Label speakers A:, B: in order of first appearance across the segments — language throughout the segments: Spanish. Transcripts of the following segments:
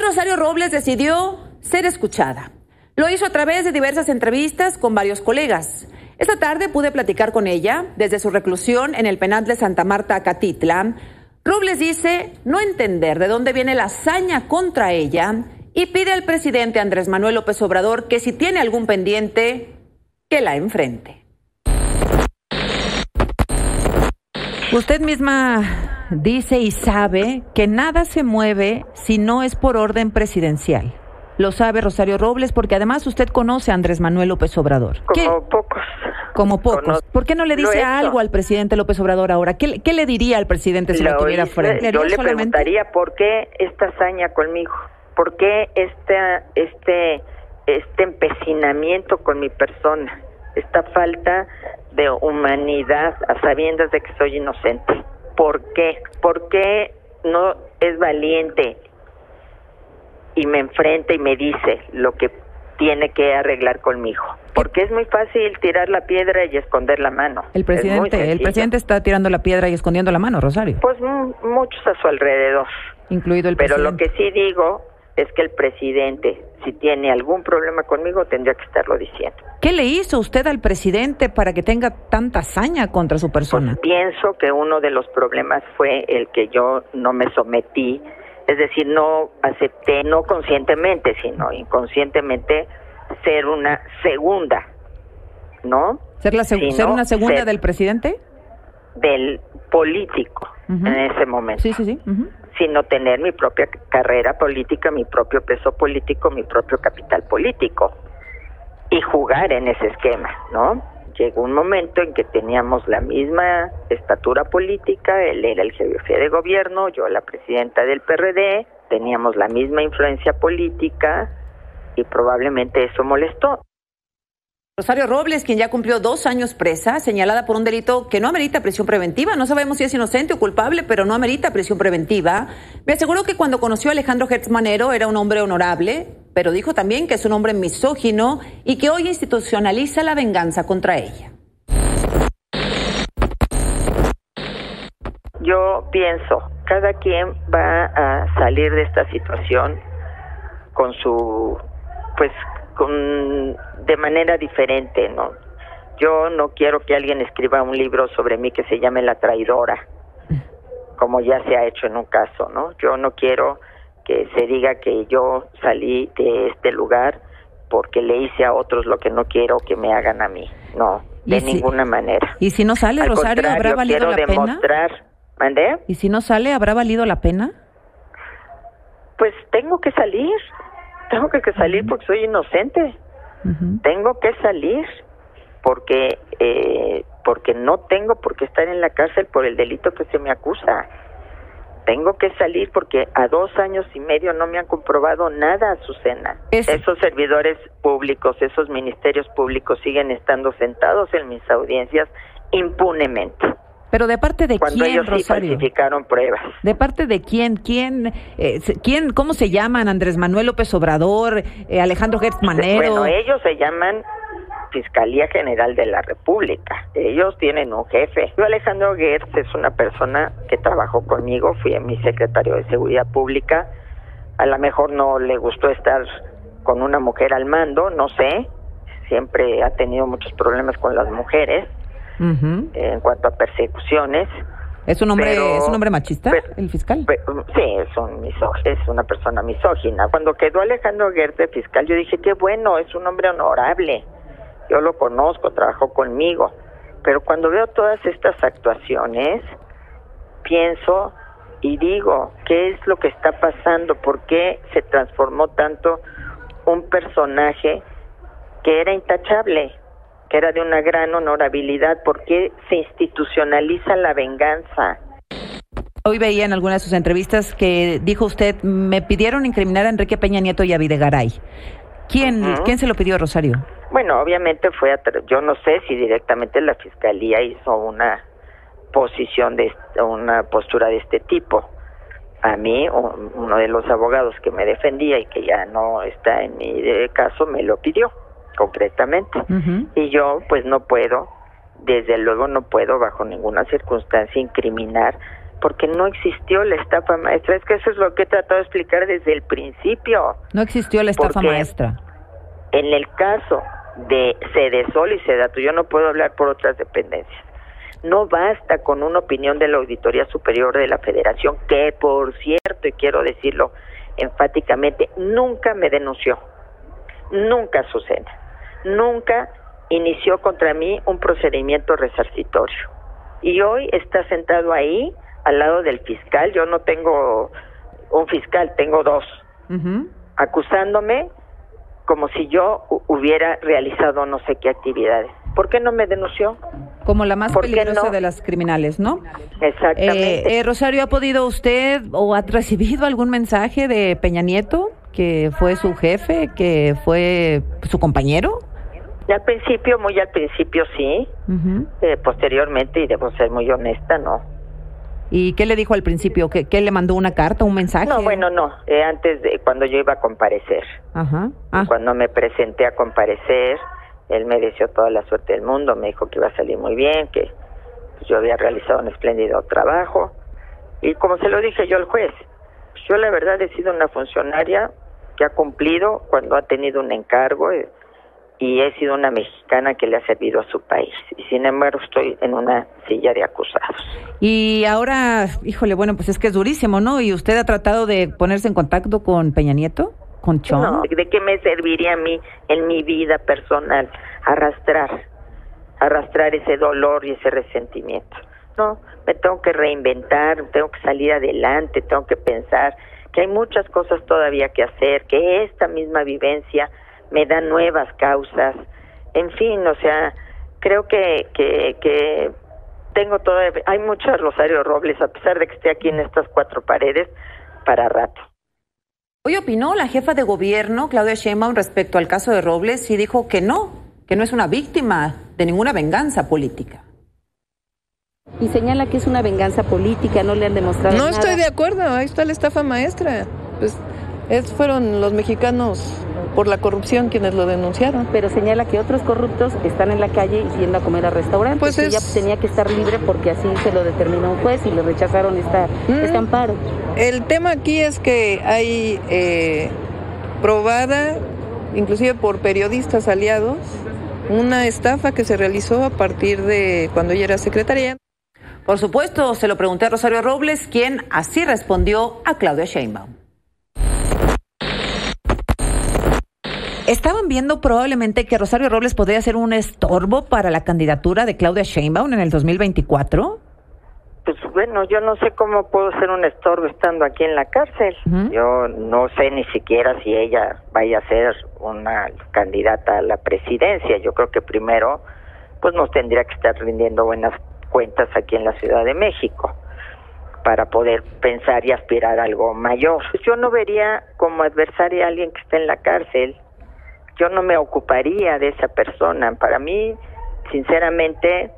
A: Rosario Robles decidió ser escuchada. Lo hizo a través de diversas entrevistas con varios colegas. Esta tarde pude platicar con ella desde su reclusión en el penal de Santa Marta, Catitla. Robles dice no entender de dónde viene la hazaña contra ella y pide al presidente Andrés Manuel López Obrador que si tiene algún pendiente, que la enfrente. Usted misma dice y sabe que nada se mueve si no es por orden presidencial. Lo sabe Rosario Robles porque además usted conoce a Andrés Manuel López Obrador.
B: Como pocos.
A: Como pocos. ¿Por qué no le dice algo al presidente López Obrador ahora? ¿Qué, qué le diría al presidente si lo, tuviera frente?
B: Yo le preguntaría por qué esta hazaña conmigo, por qué este, este, este empecinamiento con mi persona, esta falta de humanidad a sabiendas de que soy inocente. ¿Por qué? ¿Por qué no es valiente y me enfrenta y me dice lo que tiene que arreglar conmigo? Porque es muy fácil tirar la piedra y esconder la mano.
A: El presidente, el presidente está tirando la piedra y escondiendo la mano, Rosario.
B: Pues muchos a su alrededor.
A: Incluido el
B: Pero
A: lo
B: que sí digo es que el presidente, si tiene algún problema conmigo, tendría que estarlo diciendo.
A: ¿Qué le hizo usted al presidente para que tenga tanta hazaña contra su persona?
B: Pues pienso que uno de los problemas fue el que yo no me sometí, es decir, no acepté, no conscientemente, sino inconscientemente, ser una segunda, ¿no?
A: ¿Ser, la ser una segunda del presidente?
B: Del político en ese momento.
A: Sí, sí, sí
B: sino tener mi propia carrera política, mi propio peso político, mi propio capital político y jugar en ese esquema, ¿no? Llegó un momento en que teníamos la misma estatura política, él era el jefe de gobierno, yo la presidenta del PRD, teníamos la misma influencia política y probablemente eso molestó.
A: Rosario Robles, quien ya cumplió dos años presa, señalada por un delito que no amerita prisión preventiva. No sabemos si es inocente o culpable, pero no amerita prisión preventiva. Me aseguró que cuando conoció a Alejandro Hertz Manero era un hombre honorable, pero dijo también que es un hombre misógino y que hoy institucionaliza la venganza contra ella.
B: Yo pienso, cada quien va a salir de esta situación con su, pues, con de manera diferente, ¿no? Yo no quiero que alguien escriba un libro sobre mí que se llame La traidora, como ya se ha hecho en un caso, ¿no? Yo no quiero que se diga que yo salí de este lugar porque le hice a otros lo que no quiero que me hagan a mí. No, de ninguna manera.
A: ¿Y si no sale, Rosario, habrá valido la
B: demostrar,
A: pena?
B: ¿Mandé?
A: ¿Y si no sale, habrá valido la pena?
B: Pues tengo que salir. Tengo que salir porque soy inocente. Tengo que salir porque eh, porque no tengo por qué estar en la cárcel por el delito que se me acusa. Tengo que salir porque a dos años y medio no me han comprobado nada, Azucena. Esos servidores públicos, esos ministerios públicos siguen estando sentados en mis audiencias impunemente.
A: Pero de parte de
B: Cuando
A: quién,
B: ellos
A: Rosario?
B: falsificaron pruebas.
A: ¿De parte de quién? ¿Quién? Eh, quién ¿Cómo se llaman? Andrés Manuel López Obrador, eh, Alejandro Gertz Manero.
B: Bueno, ellos se llaman Fiscalía General de la República. Ellos tienen un jefe. Yo, Alejandro Gertz es una persona que trabajó conmigo, fui mi secretario de Seguridad Pública. A lo mejor no le gustó estar con una mujer al mando, no sé. Siempre ha tenido muchos problemas con las mujeres en cuanto a persecuciones.
A: ¿Es un hombre, ¿es un hombre machista, el fiscal?
B: sí, es, un es una persona misógina. Cuando quedó Alejandro Guerre fiscal, yo dije, qué bueno, es un hombre honorable. Yo lo conozco, trabajó conmigo. Pero cuando veo todas estas actuaciones, pienso y digo, ¿qué es lo que está pasando? ¿Por qué se transformó tanto un personaje que era intachable? Que era de una gran honorabilidad, ¿por qué se institucionaliza la venganza?
A: Hoy veía en alguna de sus entrevistas que dijo usted, me pidieron incriminar a Enrique Peña Nieto y a Videgaray. ¿Quién, ¿quién se lo pidió, Rosario?
B: Bueno, obviamente fue, a yo no sé si directamente la fiscalía hizo una posición de una postura de este tipo. A mí, uno de los abogados que me defendía y que ya no está en mi caso, me lo pidió concretamente. Y yo pues no puedo, desde luego no puedo bajo ninguna circunstancia incriminar porque no existió la estafa maestra. Es que eso es lo que he tratado de explicar desde el principio.
A: No existió la estafa maestra.
B: En el caso de Cedesol y Sedato, yo no puedo hablar por otras dependencias. No basta con una opinión de la Auditoría Superior de la Federación, que por cierto, y quiero decirlo enfáticamente, nunca me denunció, nunca sucede, nunca inició contra mí un procedimiento resarcitorio. Y hoy está sentado ahí al lado del fiscal, yo no tengo un fiscal, tengo dos, acusándome como si yo hubiera realizado no sé qué actividades. ¿Por qué no me denunció?
A: Como la más peligrosa de las criminales, ¿no?
B: Exactamente.
A: Eh, eh, Rosario, ¿ha podido usted o ha recibido algún mensaje de Peña Nieto, que fue su jefe, que fue su compañero?
B: Al principio, muy al principio sí. Eh, posteriormente, y debo ser muy honesta, no.
A: ¿Y qué le dijo al principio? ¿Qué, le mandó una carta, un mensaje?
B: No, bueno, no. antes de cuando yo iba a comparecer. Ajá. Ah. Cuando me presenté a comparecer, él me deseó toda la suerte del mundo, me dijo que iba a salir muy bien, que yo había realizado un espléndido trabajo. Y como se lo dije yo al juez, yo la verdad he sido una funcionaria que ha cumplido cuando ha tenido un encargo eh, y he sido una mexicana que le ha servido a su país. Y sin embargo estoy en una silla de acusados.
A: Y ahora, híjole, bueno, pues es que es durísimo, ¿no? ¿Y usted ha tratado de ponerse en contacto con Peña Nieto? No,
B: ¿de qué me serviría a mí en mi vida personal arrastrar, arrastrar ese dolor y ese resentimiento? No, me tengo que reinventar, tengo que salir adelante, tengo que pensar que hay muchas cosas todavía que hacer, que esta misma vivencia me da nuevas causas, en fin, o sea, creo que, que, que tengo todavía, hay mucho Rosario Robles, a pesar de que esté aquí en estas cuatro paredes, para rato.
A: Hoy opinó la jefa de gobierno, Claudia Sheinbaum, respecto al caso de Robles y dijo que no, que no es una víctima de ninguna venganza política.
C: Y señala que es una venganza política, no le han demostrado
D: No estoy de acuerdo, ahí está la estafa maestra. Pues es, fueron los mexicanos por la corrupción quienes lo denunciaron.
C: Pero señala que otros corruptos están en la calle y yendo a comer a restaurantes. Pues ella tenía que estar libre porque así se lo determinó un juez y le rechazaron esta, mm. este amparo.
D: El tema aquí es que hay eh, probada, inclusive por periodistas aliados, una estafa que se realizó a partir de cuando ella era secretaria.
A: Por supuesto, se lo pregunté a Rosario Robles, quien así respondió a Claudia Sheinbaum. Estaban viendo probablemente que Rosario Robles podría ser un estorbo para la candidatura de Claudia Sheinbaum en el 2024.
B: Pues bueno, yo no sé cómo puedo ser un estorbo estando aquí en la cárcel. Yo no sé ni siquiera si ella vaya a ser una candidata a la presidencia. Yo creo que primero pues nos tendría que estar rindiendo buenas cuentas aquí en la Ciudad de México para poder pensar y aspirar a algo mayor. Yo no vería como adversaria a alguien que está en la cárcel yo no me ocuparía de esa persona. Para mí, sinceramente,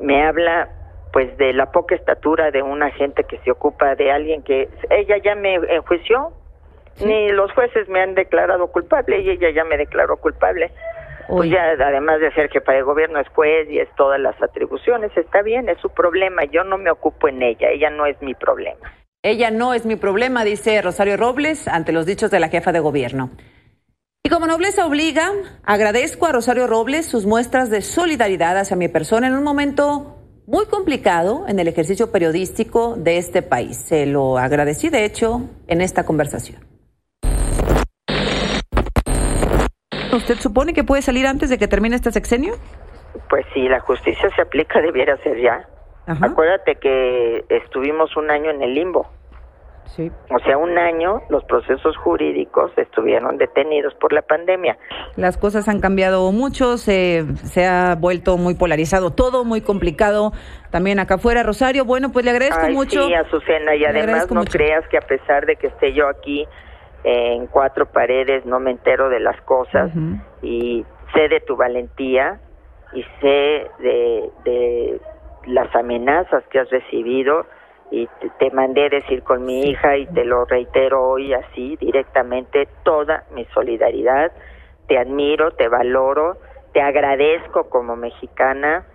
B: me habla pues de la poca estatura de una gente que se ocupa de alguien que ella ya me enjuició, ni los jueces me han declarado culpable y ella ya me declaró culpable. Pues ya, además de ser jefa de gobierno, es juez y es todas las atribuciones, está bien, es su problema, yo no me ocupo en ella, ella no es mi problema.
A: Ella no es mi problema, dice Rosario Robles ante los dichos de la jefa de gobierno. Y como nobleza obliga, agradezco a Rosario Robles sus muestras de solidaridad hacia mi persona en un momento muy complicado en el ejercicio periodístico de este país. Se lo agradecí, de hecho, en esta conversación. ¿Usted supone que puede salir antes de que termine este sexenio?
B: Pues si la justicia se aplica, debiera ser ya. Acuérdate que estuvimos un año en el limbo. O sea, un año los procesos jurídicos estuvieron detenidos por la pandemia.
A: Las cosas han cambiado mucho, se, se ha vuelto muy polarizado todo, muy complicado también acá afuera. Rosario, bueno, pues le agradezco mucho.
B: Sí, Azucena, y además no creas que a pesar de que esté yo aquí en cuatro paredes, no me entero de las cosas y sé de tu valentía y sé de, de las amenazas que has recibido y te, mandé decir con mi hija y te lo reitero hoy así directamente toda mi solidaridad. Te admiro, te valoro, te agradezco como mexicana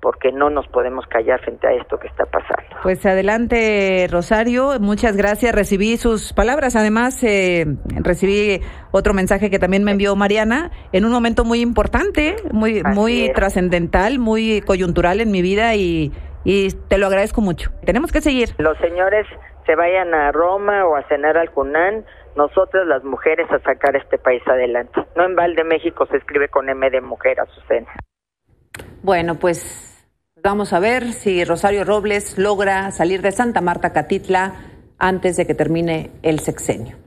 B: porque no nos podemos callar frente a esto que está pasando.
A: Pues adelante, Rosario, muchas gracias. Recibí sus palabras, además eh, recibí otro mensaje que también me envió Mariana en un momento muy importante, muy muy trascendental, muy coyuntural en mi vida y, y te lo agradezco mucho. Tenemos que seguir.
B: Los señores se vayan a Roma o a cenar al Cunán, nosotras las mujeres a sacar este país adelante. No en Valde México se escribe con M de mujer, Azucena.
A: Bueno, pues Vamos a ver si Rosario Robles logra salir de Santa Marta Catitla antes de que termine el sexenio.